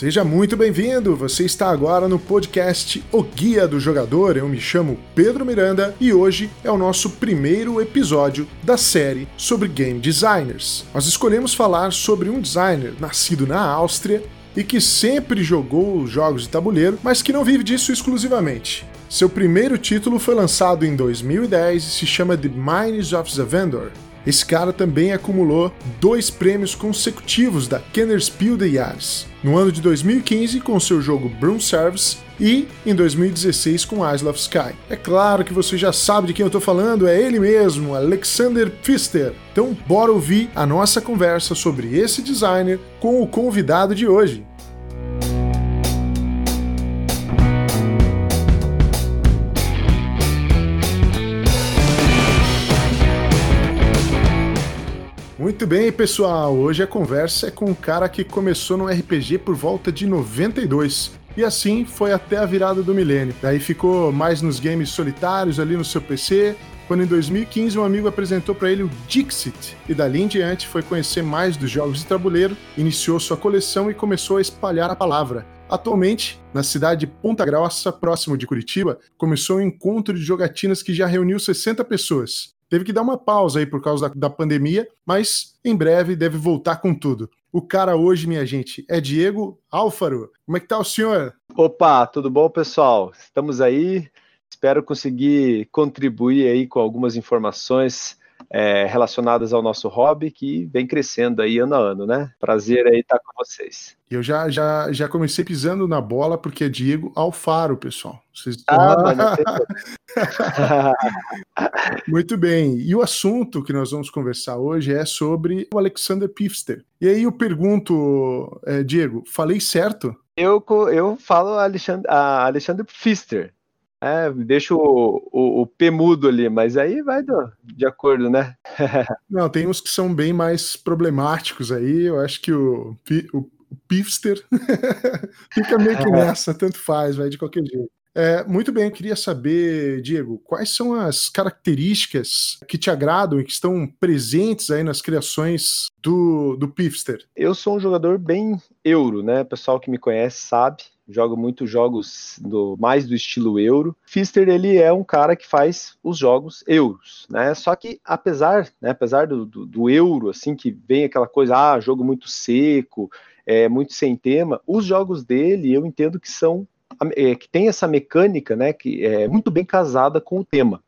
Seja muito bem-vindo! Você está agora no podcast O Guia do Jogador. Eu me chamo Pedro Miranda e hoje é o nosso primeiro episódio da série sobre game designers. Nós escolhemos falar sobre um designer nascido na Áustria e que sempre jogou jogos de tabuleiro, mas que não vive disso exclusivamente. Seu primeiro título foi lançado em 2010 e se chama The Mines of the Vendor, esse cara também acumulou dois prêmios consecutivos da Kenner Spiel de Jahres, no ano de 2015 com seu jogo Broom Service e em 2016 com Isle of Sky. É claro que você já sabe de quem eu estou falando, é ele mesmo, Alexander Pfister. Então bora ouvir a nossa conversa sobre esse designer com o convidado de hoje. Muito bem, pessoal. Hoje a conversa é com um cara que começou no RPG por volta de 92. E assim foi até a virada do milênio. Daí ficou mais nos games solitários ali no seu PC, quando em 2015 um amigo apresentou para ele o Dixit, e dali em diante foi conhecer mais dos jogos de tabuleiro, iniciou sua coleção e começou a espalhar a palavra. Atualmente, na cidade de Ponta Grossa, próximo de Curitiba, começou um encontro de jogatinas que já reuniu 60 pessoas teve que dar uma pausa aí por causa da, da pandemia, mas em breve deve voltar com tudo. O cara hoje, minha gente, é Diego Álfaro. Como é que tá o senhor? Opa, tudo bom, pessoal? Estamos aí. Espero conseguir contribuir aí com algumas informações é, relacionadas ao nosso hobby, que vem crescendo aí ano a ano, né? Prazer aí estar com vocês. Eu já, já, já comecei pisando na bola, porque é Diego Alfaro, pessoal. Vocês... Ah, Muito bem. E o assunto que nós vamos conversar hoje é sobre o Alexander Pifster. E aí eu pergunto, é, Diego, falei certo? Eu, eu falo Alexandre, Alexander Pfister. É, deixa o, o, o P mudo ali, mas aí vai do, de acordo, né? Não, tem uns que são bem mais problemáticos aí. Eu acho que o, o, o Pifster fica meio que nessa, tanto faz, vai de qualquer jeito. É, muito bem, eu queria saber, Diego, quais são as características que te agradam e que estão presentes aí nas criações do, do Pifster? Eu sou um jogador bem euro, né? O pessoal que me conhece sabe joga muitos jogos do mais do estilo euro. Fister ele é um cara que faz os jogos euros, né? Só que apesar, né, apesar do, do, do euro assim que vem aquela coisa, ah, jogo muito seco, é muito sem tema, os jogos dele eu entendo que são é, que tem essa mecânica, né, que é muito bem casada com o tema.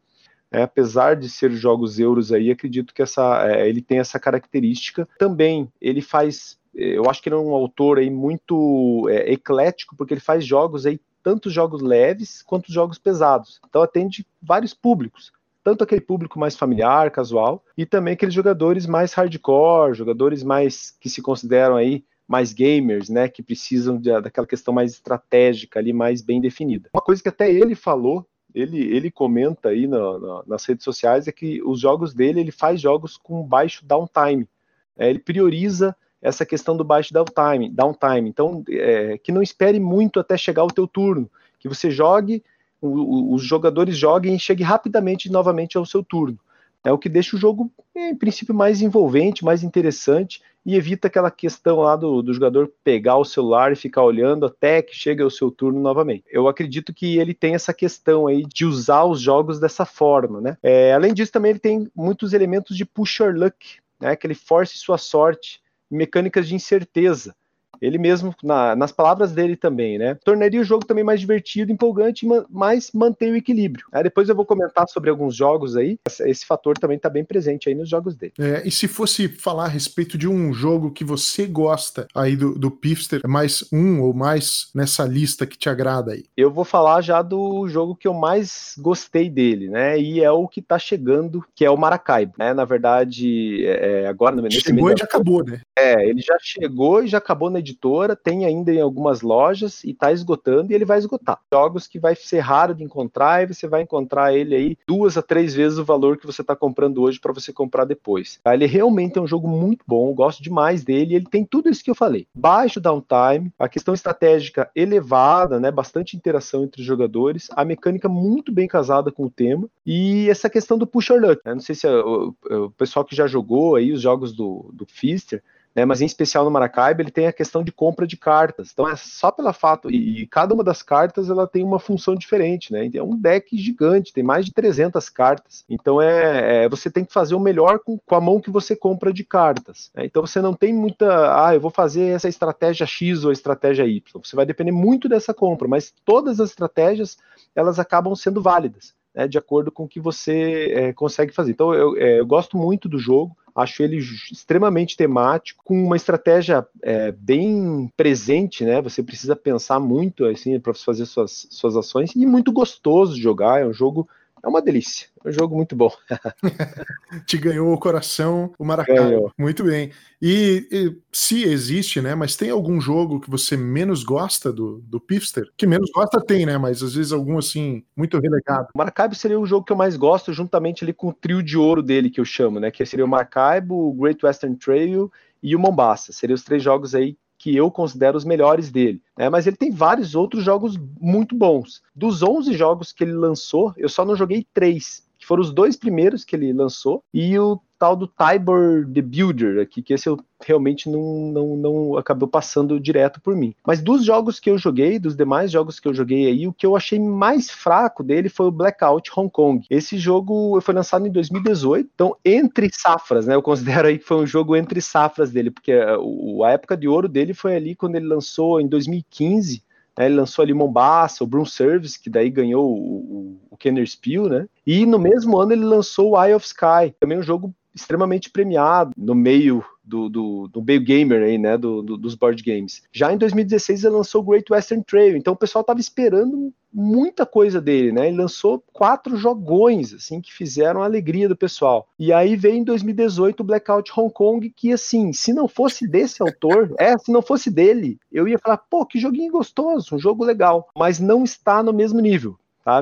É, apesar de ser jogos euros aí, acredito que essa, é, ele tem essa característica. Também ele faz eu acho que ele é um autor aí muito é, eclético, porque ele faz jogos aí, tanto jogos leves quanto jogos pesados. Então atende vários públicos. Tanto aquele público mais familiar, casual, e também aqueles jogadores mais hardcore, jogadores mais que se consideram aí mais gamers, né, que precisam de, daquela questão mais estratégica ali, mais bem definida. Uma coisa que até ele falou, ele, ele comenta aí na, na, nas redes sociais, é que os jogos dele, ele faz jogos com baixo downtime. É, ele prioriza essa questão do baixo downtime, downtime. Então, é, que não espere muito até chegar o teu turno, que você jogue, o, o, os jogadores joguem e chegue rapidamente novamente ao seu turno. É o que deixa o jogo, em princípio, mais envolvente, mais interessante e evita aquela questão lá do, do jogador pegar o celular e ficar olhando até que chegue ao seu turno novamente. Eu acredito que ele tem essa questão aí de usar os jogos dessa forma, né? É, além disso, também ele tem muitos elementos de pusher luck, né? Que ele force sua sorte mecânicas de incerteza. Ele mesmo, na, nas palavras dele também, né? Tornaria o jogo também mais divertido, empolgante, mas mantém o equilíbrio. Aí depois eu vou comentar sobre alguns jogos aí. Esse fator também está bem presente aí nos jogos dele. É, e se fosse falar a respeito de um jogo que você gosta aí do, do Pifster, é mais um ou mais nessa lista que te agrada aí? Eu vou falar já do jogo que eu mais gostei dele, né? E é o que está chegando, que é o Maracaibo, né? Na verdade, é, agora... Nesse Chegou e já acabou, né? É, ele já chegou e já acabou na editora, tem ainda em algumas lojas e está esgotando e ele vai esgotar. Jogos que vai ser raro de encontrar e você vai encontrar ele aí duas a três vezes o valor que você está comprando hoje para você comprar depois. Tá? Ele realmente é um jogo muito bom, gosto demais dele. Ele tem tudo isso que eu falei: baixo downtime, a questão estratégica elevada, né, bastante interação entre os jogadores, a mecânica muito bem casada com o tema e essa questão do pusher luck. Né? Não sei se é o, o, pessoal que já jogou aí os jogos do, do Fister né? Mas em especial no Maracaibo ele tem a questão de compra de cartas. Então é só pelo fato e, e cada uma das cartas ela tem uma função diferente, né? É um deck gigante, tem mais de 300 cartas. Então é, é você tem que fazer o melhor com, com, a mão que você compra de cartas. Né? Então você não tem muita, ah, eu vou fazer essa estratégia X ou a estratégia Y. Você vai depender muito dessa compra, mas todas as estratégias elas acabam sendo válidas. Né, de acordo com o que você é, consegue fazer. Então, eu, é, eu, gosto muito do jogo, acho ele extremamente temático, com uma estratégia é, bem presente, né? Você precisa pensar muito assim para fazer suas, suas ações e muito gostoso de jogar. É um jogo é uma delícia. É um jogo muito bom. Te ganhou o coração, o Maracá. Muito bem. E, e, se existe, né? Mas tem algum jogo que você menos gosta do, do Pifster? Que menos gosta tem, né? Mas às vezes algum assim, muito relegado. O Maracaibo seria o jogo que eu mais gosto, juntamente ali com o trio de ouro dele, que eu chamo, né? Que seria o Maracaibo, o Great Western Trail e o Mombasa. Seriam os três jogos aí que eu considero os melhores dele. Né? Mas ele tem vários outros jogos muito bons. Dos 11 jogos que ele lançou, eu só não joguei três, que foram os dois primeiros que ele lançou, e o tal do Tybor The Builder aqui, que esse eu realmente não, não, não acabou passando direto por mim. Mas dos jogos que eu joguei, dos demais jogos que eu joguei aí, o que eu achei mais fraco dele foi o Blackout Hong Kong. Esse jogo foi lançado em 2018, então entre safras, né? Eu considero aí que foi um jogo entre safras dele, porque a, a época de ouro dele foi ali quando ele lançou em 2015 né, ele lançou ali Mombasa, o Broom Service, que daí ganhou o Kenner Spiel, né? E no mesmo ano ele lançou o Eye of Sky, também um jogo extremamente premiado no meio do, do, do meio gamer aí, né, do, do, dos board games. Já em 2016 ele lançou o Great Western Trail, então o pessoal estava esperando muita coisa dele, né? Ele lançou quatro jogões, assim, que fizeram a alegria do pessoal. E aí veio em 2018 o Blackout Hong Kong, que assim, se não fosse desse autor, é, se não fosse dele, eu ia falar, pô, que joguinho gostoso, um jogo legal, mas não está no mesmo nível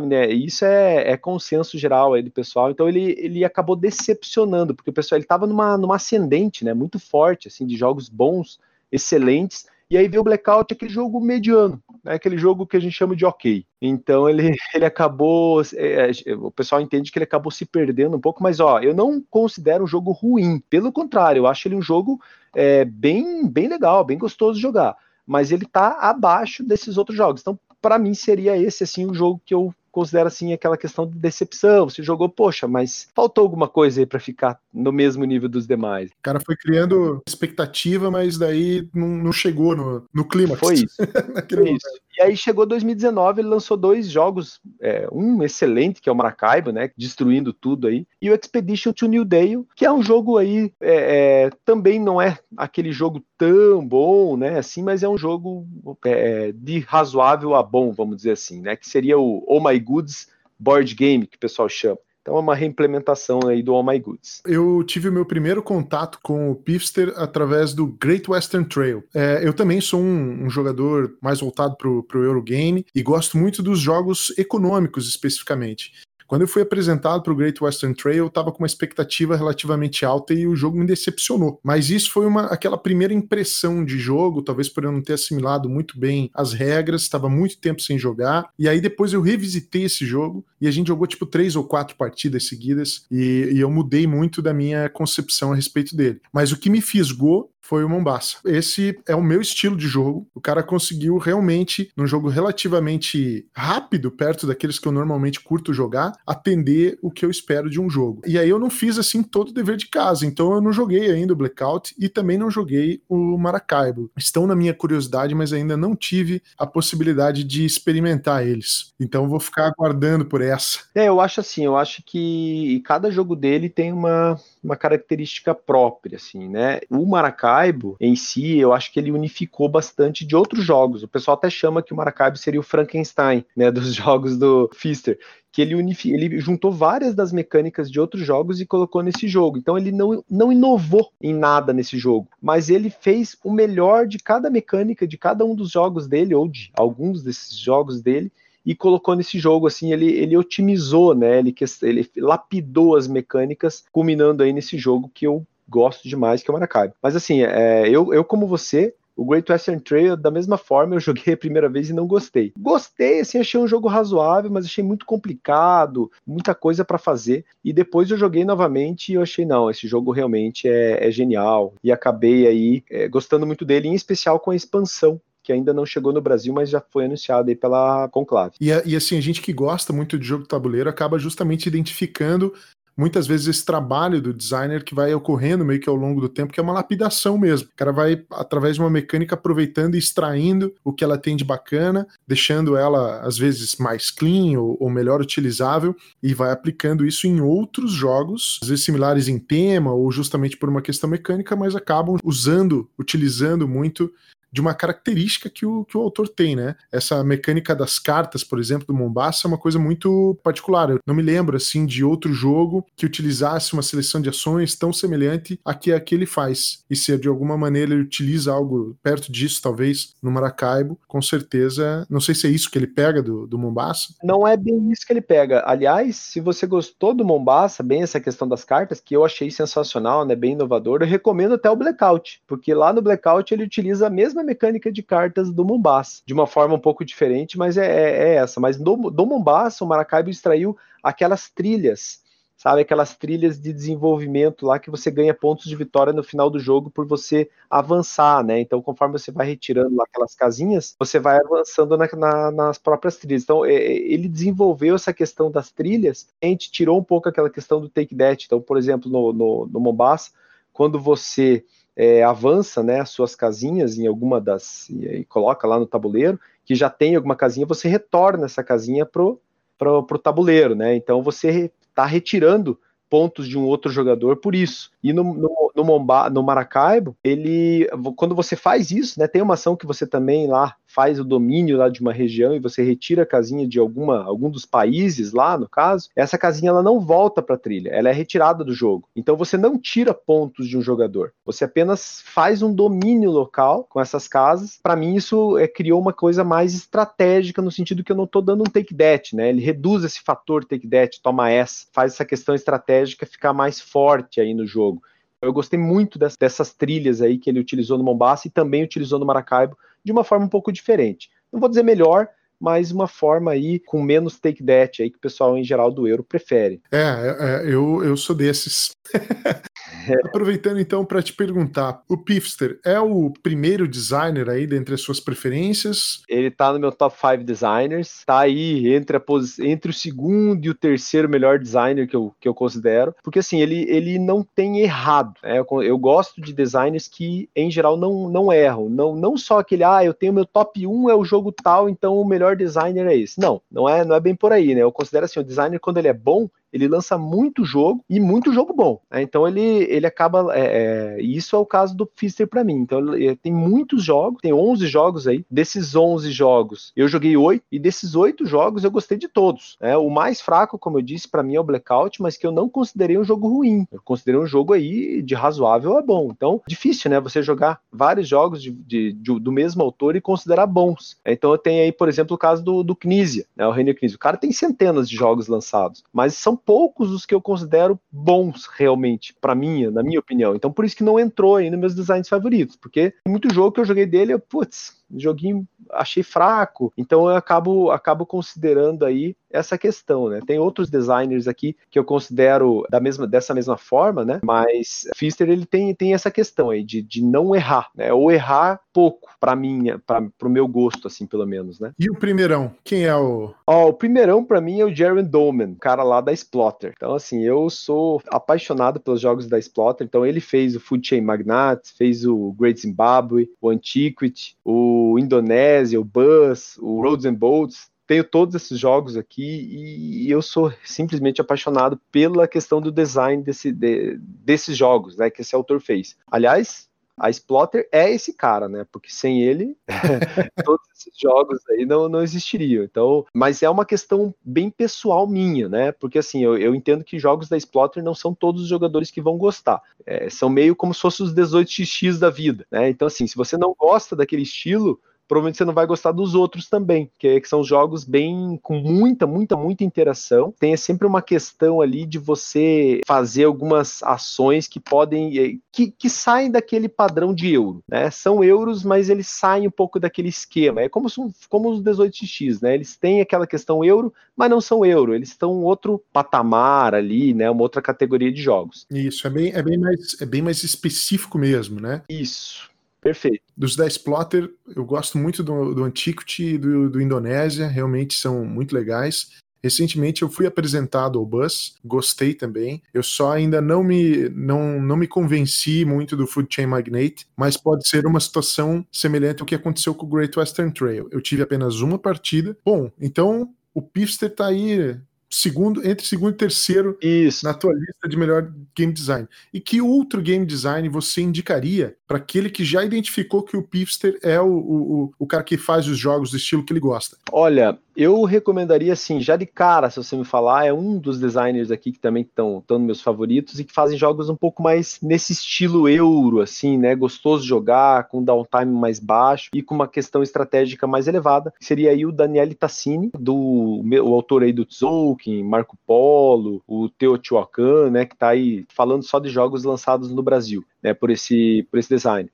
né? Isso é, é, consenso geral aí do pessoal. Então ele, ele acabou decepcionando, porque o pessoal ele estava numa, numa ascendente, né? Muito forte, assim, de jogos bons, excelentes. E aí veio o Blackout, aquele jogo mediano, né? aquele jogo que a gente chama de ok. Então ele, ele acabou. É, é, o pessoal entende que ele acabou se perdendo um pouco, mas ó, eu não considero um jogo ruim. Pelo contrário, eu acho ele um jogo é, bem, bem legal, bem gostoso de jogar. Mas ele tá abaixo desses outros jogos. Então, para mim seria esse assim o jogo que eu considero assim aquela questão de decepção. Você jogou, poxa, mas faltou alguma coisa aí para ficar no mesmo nível dos demais. O cara foi criando expectativa, mas daí não, não chegou no, no clima. Foi isso. foi isso. E aí chegou 2019, ele lançou dois jogos, é, um excelente, que é o Maracaibo, né, destruindo tudo aí, e o Expedition to New Dale, que é um jogo aí, é, é, também não é aquele jogo tão bom, né, assim, mas é um jogo é, de razoável a bom, vamos dizer assim, né, que seria o Oh My Goods Board Game, que o pessoal chama. Então é uma reimplementação aí do All My Goods. Eu tive o meu primeiro contato com o Pifster através do Great Western Trail. É, eu também sou um, um jogador mais voltado para o Eurogame e gosto muito dos jogos econômicos especificamente. Quando eu fui apresentado para o Great Western Trail, eu estava com uma expectativa relativamente alta e o jogo me decepcionou. Mas isso foi uma, aquela primeira impressão de jogo, talvez por eu não ter assimilado muito bem as regras, estava muito tempo sem jogar. E aí depois eu revisitei esse jogo e a gente jogou tipo três ou quatro partidas seguidas e, e eu mudei muito da minha concepção a respeito dele. Mas o que me fisgou foi o Mombasa. Esse é o meu estilo de jogo. O cara conseguiu realmente, num jogo relativamente rápido, perto daqueles que eu normalmente curto jogar, atender o que eu espero de um jogo. E aí eu não fiz assim todo o dever de casa, então eu não joguei ainda o Blackout e também não joguei o Maracaibo. Estão na minha curiosidade, mas ainda não tive a possibilidade de experimentar eles. Então vou ficar aguardando por essa. É, eu acho assim, eu acho que cada jogo dele tem uma, uma característica própria, assim, né? O Maracaibo Maracaibo em si, eu acho que ele unificou bastante de outros jogos. O pessoal até chama que o Maracaibo seria o Frankenstein, né, dos jogos do Pfister, que ele, unifi ele juntou várias das mecânicas de outros jogos e colocou nesse jogo. Então ele não, não inovou em nada nesse jogo, mas ele fez o melhor de cada mecânica de cada um dos jogos dele, ou de alguns desses jogos dele, e colocou nesse jogo, assim, ele, ele otimizou, né, ele, ele lapidou as mecânicas, culminando aí nesse jogo que eu gosto demais, que é o Maracaibo. Mas assim, é, eu, eu como você, O Great Western Trail, da mesma forma, eu joguei a primeira vez e não gostei. Gostei, assim, achei um jogo razoável, mas achei muito complicado, muita coisa para fazer. E depois eu joguei novamente e eu achei, não, esse jogo realmente é, é genial. E acabei aí é, gostando muito dele, em especial com a expansão que ainda não chegou no Brasil, mas já foi anunciado aí pela Conclave. E, e assim, a gente que gosta muito de jogo tabuleiro acaba justamente identificando muitas vezes esse trabalho do designer que vai ocorrendo meio que ao longo do tempo, que é uma lapidação mesmo. O cara vai, através de uma mecânica, aproveitando e extraindo o que ela tem de bacana, deixando ela, às vezes, mais clean ou, ou melhor utilizável, e vai aplicando isso em outros jogos, às vezes similares em tema ou justamente por uma questão mecânica, mas acabam usando, utilizando muito de uma característica que o, que o autor tem, né? Essa mecânica das cartas, por exemplo, do Mombasa é uma coisa muito particular. Eu não me lembro, assim, de outro jogo que utilizasse uma seleção de ações tão semelhante a que a que ele faz. E se de alguma maneira ele utiliza algo perto disso, talvez, no Maracaibo, com certeza, não sei se é isso que ele pega do, do Mombasa. Não é bem isso que ele pega. Aliás, se você gostou do Mombasa, bem essa questão das cartas, que eu achei sensacional, né, bem inovador, eu recomendo até o Blackout, porque lá no Blackout ele utiliza a mesma mesma mecânica de cartas do Mombasa, de uma forma um pouco diferente, mas é, é, é essa. Mas do, do Mombasa, o Maracaibo extraiu aquelas trilhas sabe? Aquelas trilhas de desenvolvimento lá que você ganha pontos de vitória no final do jogo por você avançar, né? Então, conforme você vai retirando lá aquelas casinhas, você vai avançando na, na, nas próprias trilhas. Então, é, é, ele desenvolveu essa questão das trilhas, a gente tirou um pouco aquela questão do take that. Então, por exemplo, no, no, no Mombasa, quando você é, avança né, as suas casinhas em alguma das. E, coloca lá no tabuleiro, que já tem alguma casinha, você retorna essa casinha pro, pro tabuleiro, né? Então você está retirando pontos de um outro jogador por isso. E no, no, no, Momba, no Maracaibo, ele, quando você faz isso, né, tem uma ação que você também lá faz o domínio lá de uma região e você retira a casinha de alguma, algum dos países lá, no caso, essa casinha ela não volta para a trilha, ela é retirada do jogo. Então você não tira pontos de um jogador, você apenas faz um domínio local com essas casas. Para mim isso é, criou uma coisa mais estratégica no sentido que eu não estou dando um take that, né? Ele reduz esse fator take that, toma essa, faz essa questão estratégica ficar mais forte aí no jogo. Eu gostei muito dessas trilhas aí que ele utilizou no Mombasa e também utilizou no Maracaibo de uma forma um pouco diferente. Não vou dizer melhor, mas uma forma aí com menos take that aí que o pessoal em geral do euro prefere. É, é eu, eu sou desses. Aproveitando então para te perguntar, o Pifster é o primeiro designer aí dentre as suas preferências? Ele tá no meu top 5 designers, tá aí entre, a entre o segundo e o terceiro melhor designer que eu, que eu considero, porque assim, ele, ele não tem errado, né? eu, eu, gosto de designers que em geral não, não erram, não, não só aquele, ah, eu tenho meu top 1 é o jogo tal, então o melhor designer é esse. Não, não é, não é bem por aí, né? Eu considero assim, o designer quando ele é bom, ele lança muito jogo e muito jogo bom. Né? Então ele, ele acaba. É, é, isso é o caso do Fister para mim. Então ele, tem muitos jogos, tem 11 jogos aí. Desses 11 jogos, eu joguei 8 e desses 8 jogos eu gostei de todos. Né? O mais fraco, como eu disse, para mim é o Blackout, mas que eu não considerei um jogo ruim. Eu considerei um jogo aí de razoável a bom. Então, difícil, né? Você jogar vários jogos de, de, de, do mesmo autor e considerar bons. Então eu tenho aí, por exemplo, o caso do, do Knizia, né? o Reino Knizia. O cara tem centenas de jogos lançados, mas são poucos os que eu considero bons realmente, para mim, na minha opinião. Então por isso que não entrou aí nos meus designs favoritos, porque muito jogo que eu joguei dele, eu, putz, joguinho achei fraco, então eu acabo, acabo considerando aí essa questão, né? Tem outros designers aqui que eu considero da mesma, dessa mesma forma, né? Mas Fister ele tem, tem essa questão aí de, de não errar, né? Ou errar pouco para mim, para o meu gosto, assim, pelo menos, né? E o primeirão, quem é o? Ó, o primeirão para mim é o Jaron Dolman, cara lá da Splotter. Então, assim, eu sou apaixonado pelos jogos da Splotter. Então, ele fez o Food Chain Magnate, fez o Great Zimbabwe, o Antiquity, o o Indonésia, o Bus, o Roads and Boats, tenho todos esses jogos aqui e eu sou simplesmente apaixonado pela questão do design desse, de, desses jogos, né, que esse autor fez. Aliás, a Splotter é esse cara, né? Porque sem ele, todos esses jogos aí não, não existiriam. Então, mas é uma questão bem pessoal minha, né? Porque assim, eu, eu entendo que jogos da Splotter não são todos os jogadores que vão gostar. É, são meio como se fossem os 18xx da vida, né? Então, assim, se você não gosta daquele estilo, provavelmente você não vai gostar dos outros também, que, que são jogos bem com muita, muita, muita interação. Tem sempre uma questão ali de você fazer algumas ações que podem eh, que, que saem daquele padrão de euro, né? São euros, mas eles saem um pouco daquele esquema. É como, como os 18x, né? Eles têm aquela questão euro, mas não são euro. Eles estão um outro patamar ali, né? Uma outra categoria de jogos. Isso, é bem, é bem, mais, é bem mais específico mesmo, né? Isso. Perfeito. Dos 10 plotter, eu gosto muito do, do Antiquity e do, do Indonésia, realmente são muito legais. Recentemente eu fui apresentado ao Bus, gostei também. Eu só ainda não me não, não me convenci muito do Food Chain Magnate, mas pode ser uma situação semelhante ao que aconteceu com o Great Western Trail. Eu tive apenas uma partida. Bom, então o Pifster tá aí segundo, entre segundo e terceiro Isso. na tua lista de melhor game design. E que outro game design você indicaria para aquele que já identificou que o Pifster é o, o, o cara que faz os jogos do estilo que ele gosta? Olha, eu recomendaria assim, já de cara, se você me falar, é um dos designers aqui que também estão nos meus favoritos e que fazem jogos um pouco mais nesse estilo euro, assim, né? Gostoso de jogar, com downtime mais baixo e com uma questão estratégica mais elevada. Seria aí o Daniele Tassini, do o autor aí do Tzolk'in, Marco Polo, o Teotihuacan, né? Que está aí falando só de jogos lançados no Brasil, né? Por esse, por esse design.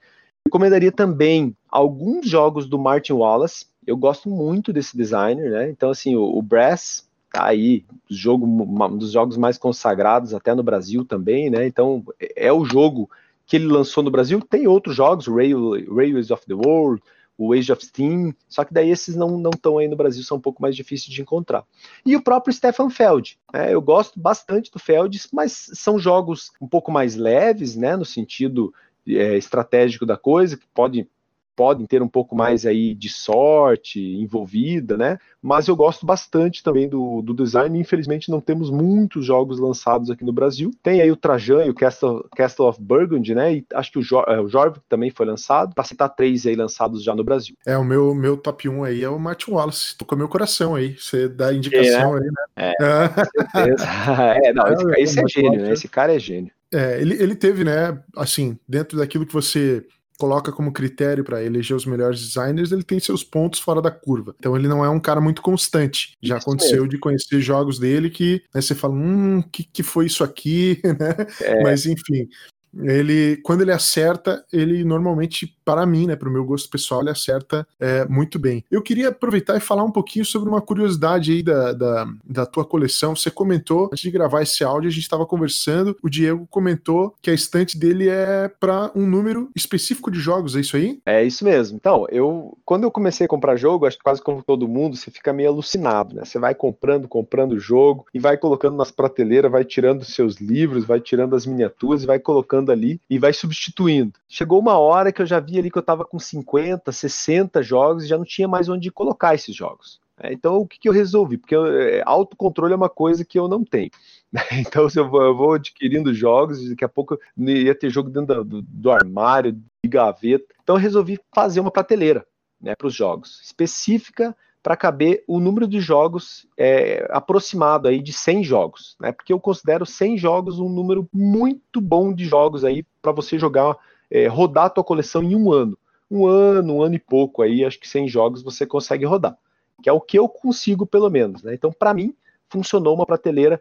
Recomendaria também alguns jogos do Martin Wallace, eu gosto muito desse designer, né? Então, assim, o, o Brass tá aí, jogo, um dos jogos mais consagrados até no Brasil também, né? Então, é o jogo que ele lançou no Brasil. Tem outros jogos, Railways of the World, o Age of Steam, só que daí esses não estão aí no Brasil, são um pouco mais difíceis de encontrar. E o próprio Stefan Feld, né? eu gosto bastante do Feld, mas são jogos um pouco mais leves, né, no sentido é, estratégico da coisa, que pode podem ter um pouco mais aí de sorte envolvida, né? Mas eu gosto bastante também do, do design. Infelizmente não temos muitos jogos lançados aqui no Brasil. Tem aí o Trajan e o Castle, Castle of Burgundy, né? E acho que o, jo, é, o Jorvik também foi lançado. Para citar três aí lançados já no Brasil. É, o meu, meu top 1 aí é o Martin Wallace. Tocou meu coração aí. Você dá indicação é, né? aí, né? É, com certeza. é, não, esse, é, esse é gênio, né? Esse cara é gênio. É, ele, ele teve, né, assim, dentro daquilo que você coloca como critério para eleger os melhores designers, ele tem seus pontos fora da curva. Então ele não é um cara muito constante. Já isso aconteceu mesmo. de conhecer jogos dele que né, você fala, hum, que que foi isso aqui, né? É. Mas enfim, ele quando ele acerta, ele normalmente, para mim, né, para o meu gosto pessoal, ele acerta é, muito bem. Eu queria aproveitar e falar um pouquinho sobre uma curiosidade aí da, da, da tua coleção. Você comentou, antes de gravar esse áudio, a gente estava conversando, o Diego comentou que a estante dele é para um número específico de jogos, é isso aí? É isso mesmo. Então, eu quando eu comecei a comprar jogo, acho que quase como todo mundo, você fica meio alucinado, né? Você vai comprando, comprando jogo e vai colocando nas prateleiras, vai tirando seus livros, vai tirando as miniaturas vai colocando ali e vai substituindo. Chegou uma hora que eu já vi ali que eu estava com 50, 60 jogos e já não tinha mais onde colocar esses jogos. É, então, o que, que, eu resolvi? Porque eu, é, autocontrole é uma coisa que eu não tenho. Então, se eu vou, eu vou, adquirindo jogos, daqui a pouco ia ter jogo dentro do, do armário, de gaveta. Então, eu resolvi fazer uma prateleira né, para os jogos, específica para caber o número de jogos é, aproximado aí de 100 jogos, né? Porque eu considero 100 jogos um número muito bom de jogos aí para você jogar, é, rodar a tua coleção em um ano. Um ano, um ano e pouco aí, acho que 100 jogos você consegue rodar, que é o que eu consigo pelo menos, né? Então, para mim, funcionou uma prateleira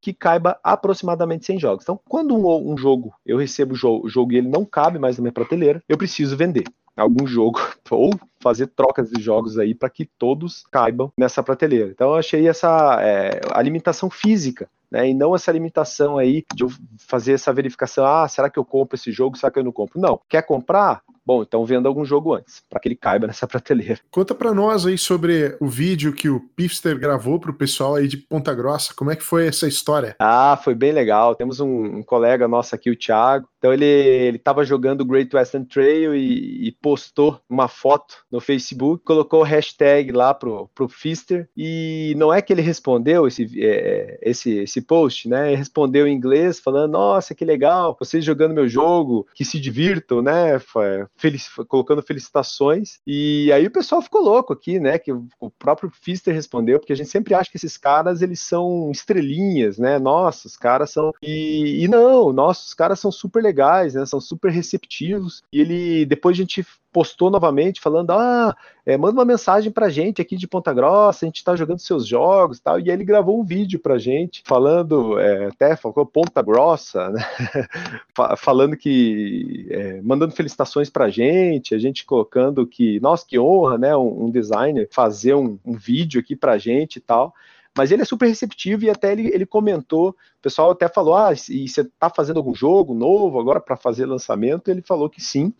que caiba aproximadamente 100 jogos. Então, quando um, um jogo, eu recebo o jogo, jogo e ele não cabe mais na minha prateleira, eu preciso vender algum jogo ou fazer trocas de jogos aí para que todos caibam nessa prateleira. Então eu achei essa é, a limitação física, né, e não essa limitação aí de eu fazer essa verificação, ah, será que eu compro esse jogo, será que eu não compro? Não, quer comprar? Bom, então venda algum jogo antes, para que ele caiba nessa prateleira. Conta para nós aí sobre o vídeo que o Pifster gravou para o pessoal aí de Ponta Grossa. Como é que foi essa história? Ah, foi bem legal. Temos um, um colega nosso aqui, o Thiago. Então ele ele estava jogando Great Western Trail e, e, postou uma foto no Facebook, colocou o hashtag lá pro, pro Fister e não é que ele respondeu esse, é, esse, esse post, né? Ele respondeu em inglês falando, nossa, que legal, vocês jogando meu jogo, que se divirtam, né? Colocando felicitações. E aí o pessoal ficou louco aqui, né? Que o próprio Fister respondeu, porque a gente sempre acha que esses caras eles são estrelinhas, né? Nossa, os caras são. E, e não, nossos caras são super legais, né? São super receptivos. E ele depois a gente postou novamente falando: ah, é, manda uma mensagem pra gente aqui de Ponta Grossa, a gente tá jogando seus jogos e tal. E aí ele gravou um vídeo pra gente, falando, é, até falou Ponta Grossa, né? falando que. É, mandando felicitações pra gente, a gente colocando que, nossa, que honra, né? Um, um designer fazer um, um vídeo aqui pra gente e tal. Mas ele é super receptivo e até ele, ele comentou, o pessoal até falou: ah, e você está fazendo algum jogo novo agora para fazer lançamento? Ele falou que sim,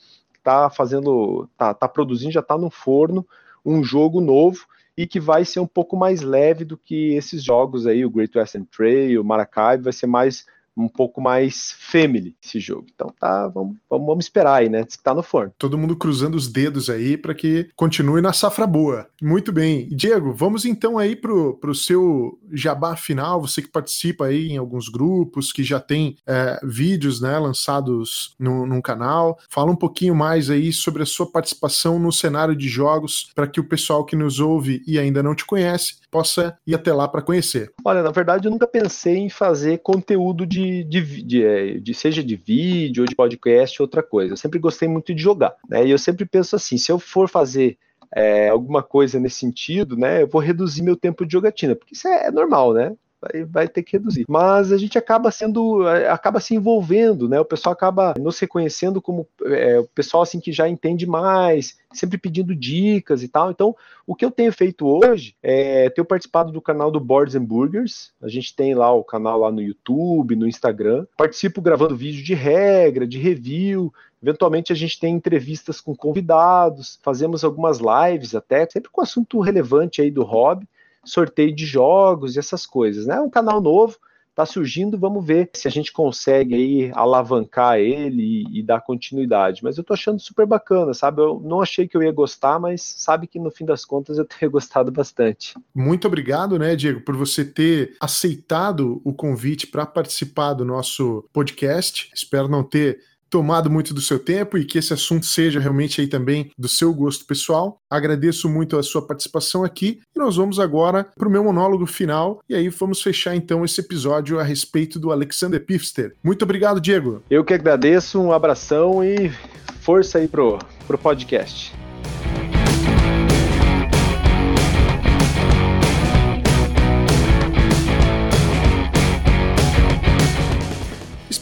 está fazendo, tá, tá produzindo, já está no forno um jogo novo e que vai ser um pouco mais leve do que esses jogos aí, o Great Western Trail, o Maracaibo, vai ser mais um pouco mais family esse jogo. Então tá, vamos, vamos, vamos esperar aí, né? Tá no forno. Todo mundo cruzando os dedos aí para que continue na safra boa. Muito bem. Diego, vamos então aí pro, pro seu jabá final, você que participa aí em alguns grupos, que já tem é, vídeos, né, lançados no, no canal. Fala um pouquinho mais aí sobre a sua participação no cenário de jogos para que o pessoal que nos ouve e ainda não te conhece possa ir até lá para conhecer. Olha, na verdade eu nunca pensei em fazer conteúdo de de, de, é, de, seja de vídeo ou de podcast, outra coisa. Eu sempre gostei muito de jogar, né? E eu sempre penso assim, se eu for fazer é, alguma coisa nesse sentido, né, eu vou reduzir meu tempo de jogatina, porque isso é, é normal, né? Vai, vai ter que reduzir. Mas a gente acaba sendo, acaba se envolvendo, né? O pessoal acaba nos reconhecendo como é, o pessoal assim que já entende mais, sempre pedindo dicas e tal. Então, o que eu tenho feito hoje é ter participado do canal do Boards and Burgers. A gente tem lá o canal lá no YouTube, no Instagram. Participo gravando vídeo de regra, de review, Eventualmente a gente tem entrevistas com convidados, fazemos algumas lives até, sempre com assunto relevante aí do hobby sorteio de jogos e essas coisas, né? É um canal novo, está surgindo, vamos ver se a gente consegue aí alavancar ele e, e, dar continuidade. Mas eu estou achando super bacana, sabe? Eu não achei que eu ia gostar, mas sabe que no fim das contas eu tenho gostado bastante. Muito obrigado, né, Diego, por você ter aceitado o convite para participar do nosso podcast. Espero não ter tomado muito do seu tempo e que esse assunto seja realmente aí também do seu gosto pessoal. Agradeço muito a sua participação aqui e nós vamos agora para o meu monólogo final e aí vamos fechar então esse episódio a respeito do Alexander Pifster. Muito obrigado, Diego. Eu que agradeço, um abração e força aí pro, pro podcast.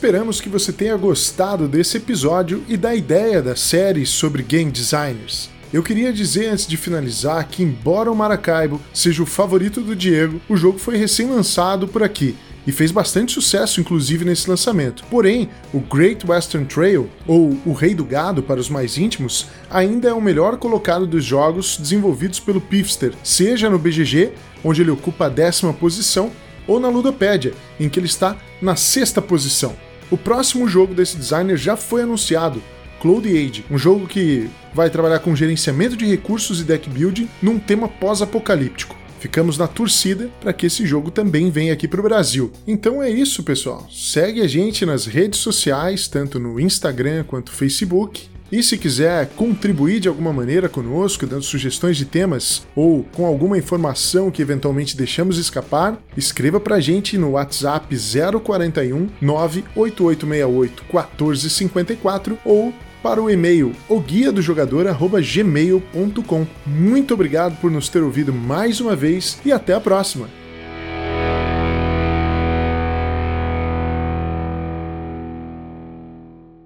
Esperamos que você tenha gostado desse episódio e da ideia da série sobre game designers. Eu queria dizer antes de finalizar que, embora o Maracaibo seja o favorito do Diego, o jogo foi recém-lançado por aqui e fez bastante sucesso, inclusive nesse lançamento. Porém, o Great Western Trail, ou o Rei do Gado para os mais íntimos, ainda é o melhor colocado dos jogos desenvolvidos pelo Pifster, seja no BGG, onde ele ocupa a décima posição, ou na Ludopédia, em que ele está na sexta posição. O próximo jogo desse designer já foi anunciado, Cloud Age, um jogo que vai trabalhar com gerenciamento de recursos e deck building num tema pós-apocalíptico. Ficamos na torcida para que esse jogo também venha aqui para o Brasil. Então é isso, pessoal. Segue a gente nas redes sociais, tanto no Instagram quanto no Facebook. E se quiser contribuir de alguma maneira conosco, dando sugestões de temas ou com alguma informação que eventualmente deixamos escapar, escreva pra gente no WhatsApp 041 98868 1454 ou para o e-mail o guia do jogador@gmail.com. Muito obrigado por nos ter ouvido mais uma vez e até a próxima.